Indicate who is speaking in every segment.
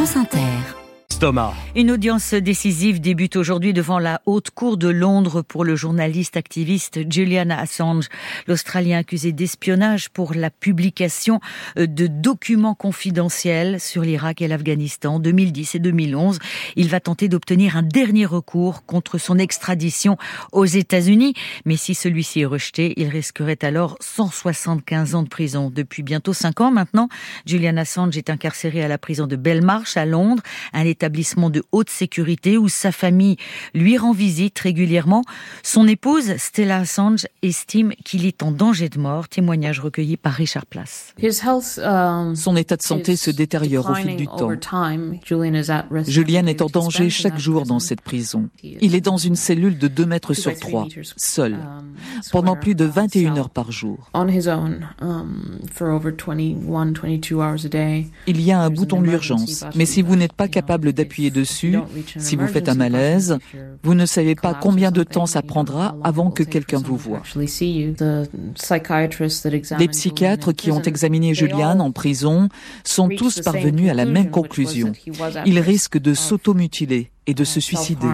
Speaker 1: France Inter.
Speaker 2: Une audience décisive débute aujourd'hui devant la Haute Cour de Londres pour le journaliste activiste Julian Assange, l'Australien accusé d'espionnage pour la publication euh, de documents confidentiels sur l'Irak et l'Afghanistan en 2010 et 2011. Il va tenter d'obtenir un dernier recours contre son extradition aux États-Unis, mais si celui-ci est rejeté, il risquerait alors 175 ans de prison. Depuis bientôt 5 ans maintenant, Julian Assange est incarcéré à la prison de Belmarsh à Londres, un état établissement de haute sécurité où sa famille lui rend visite régulièrement. Son épouse, Stella Assange, estime qu'il est en danger de mort. Témoignage recueilli par Richard Place.
Speaker 3: Um, Son état de santé se détériore au fil du temps. Julian est en danger chaque jour dans cette prison. Il est dans une cellule de 2 mètres sur 3, seul, um, pendant plus de 21 heures par jour. Um, Il y a un bouton d'urgence, mais si vous n'êtes pas capable d'appuyer dessus. Si vous faites un malaise, vous ne savez pas combien de temps ça prendra avant que quelqu'un vous voie. Les psychiatres qui ont examiné Julian en prison sont tous parvenus à la même conclusion. Il risque de s'automutiler et de se suicider.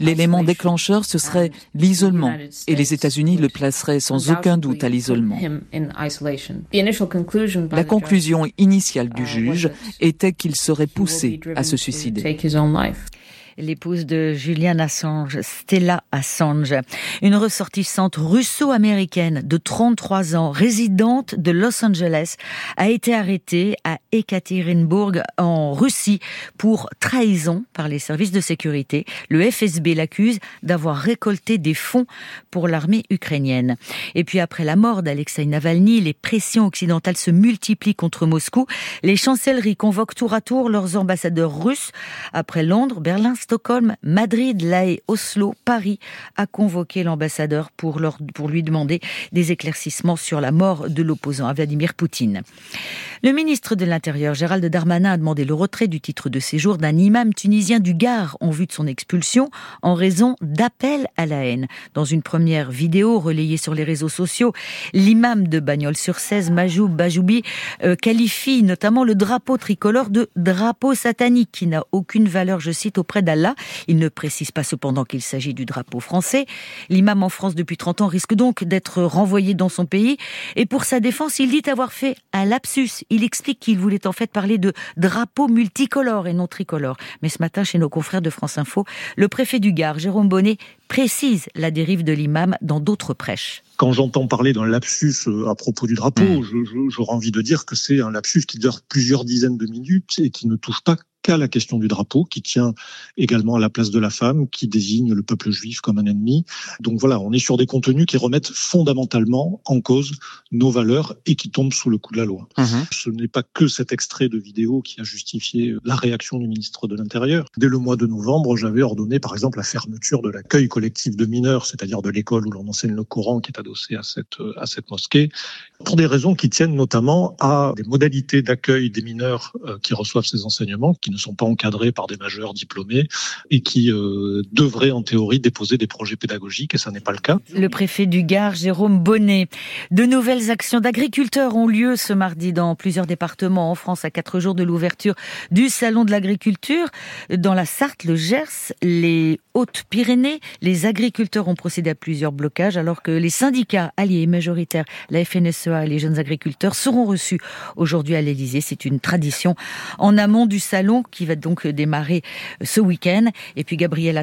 Speaker 3: L'élément déclencheur, ce serait l'isolement, et les États-Unis le placeraient sans aucun doute à l'isolement. La conclusion initiale du uh, juge était qu'il serait poussé à se suicider
Speaker 2: l'épouse de Julian Assange, Stella Assange, une ressortissante russo-américaine de 33 ans, résidente de Los Angeles, a été arrêtée à Ekaterinbourg en Russie pour trahison par les services de sécurité. Le FSB l'accuse d'avoir récolté des fonds pour l'armée ukrainienne. Et puis après la mort d'Alexei Navalny, les pressions occidentales se multiplient contre Moscou. Les chancelleries convoquent tour à tour leurs ambassadeurs russes. Après Londres, Berlin, Stockholm, Madrid, La Haye, Oslo, Paris a convoqué l'ambassadeur pour, lui demander des éclaircissements sur la mort de l'opposant à Vladimir Poutine. Le ministre de l'Intérieur, Gérald Darmanin, a demandé le retrait du titre de séjour d'un imam tunisien du Gard en vue de son expulsion en raison d'appels à la haine. Dans une première vidéo relayée sur les réseaux sociaux, l'imam de Bagnols-sur-Cèze, Majoub Bajoubi, euh, qualifie notamment le drapeau tricolore de drapeau satanique qui n'a aucune valeur, je cite, auprès d'Allah il ne précise pas cependant qu'il s'agit du drapeau français. L'imam en France depuis 30 ans risque donc d'être renvoyé dans son pays. Et pour sa défense, il dit avoir fait un lapsus. Il explique qu'il voulait en fait parler de drapeau multicolore et non tricolore. Mais ce matin, chez nos confrères de France Info, le préfet du Gard, Jérôme Bonnet, précise la dérive de l'imam dans d'autres prêches
Speaker 4: quand j'entends parler d'un lapsus euh, à propos du drapeau, mmh. j'aurais envie de dire que c'est un lapsus qui dure plusieurs dizaines de minutes et qui ne touche pas qu'à la question du drapeau, qui tient également à la place de la femme, qui désigne le peuple juif comme un ennemi. Donc voilà, on est sur des contenus qui remettent fondamentalement en cause nos valeurs et qui tombent sous le coup de la loi. Mmh. Ce n'est pas que cet extrait de vidéo qui a justifié la réaction du ministre de l'Intérieur. Dès le mois de novembre, j'avais ordonné par exemple la fermeture de l'accueil collectif de mineurs, c'est-à-dire de l'école où l'on enseigne le Coran qui est adossé à cette, à cette mosquée, pour des raisons qui tiennent notamment à des modalités d'accueil des mineurs euh, qui reçoivent ces enseignements, qui ne sont pas encadrés par des majeurs diplômés et qui euh, devraient en théorie déposer des projets pédagogiques et ça n'est pas le cas.
Speaker 2: Le préfet du Gard, Jérôme Bonnet. De nouvelles actions d'agriculteurs ont lieu ce mardi dans plusieurs départements en France à quatre jours de l'ouverture du Salon de l'agriculture. Dans la Sarthe, le Gers, les Hautes-Pyrénées, les agriculteurs ont procédé à plusieurs blocages alors que les syndicats alliés majoritaires, la FNSEA et les jeunes agriculteurs seront reçus aujourd'hui à l'Elysée. C'est une tradition en amont du salon qui va donc démarrer ce week-end. Et puis Gabriel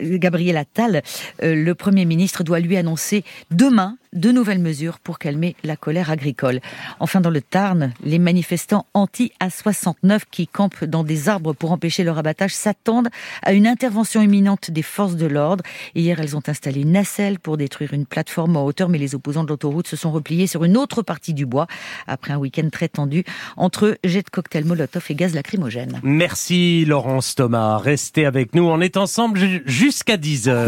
Speaker 2: Gabriel Attal, le Premier ministre, doit lui annoncer demain de nouvelles mesures pour calmer la colère agricole. Enfin, dans le Tarn, les manifestants anti-A69 qui campent dans des arbres pour empêcher leur abattage s'attendent à une intervention imminente des forces de l'ordre. Hier, elles ont installé une nacelle pour détruire une plateforme en hauteur, mais les opposants de l'autoroute se sont repliés sur une autre partie du bois après un week-end très tendu entre jet de cocktail Molotov et gaz lacrymogène.
Speaker 5: Merci Laurence Thomas. Restez avec nous. On est ensemble jusqu'à 10 heures.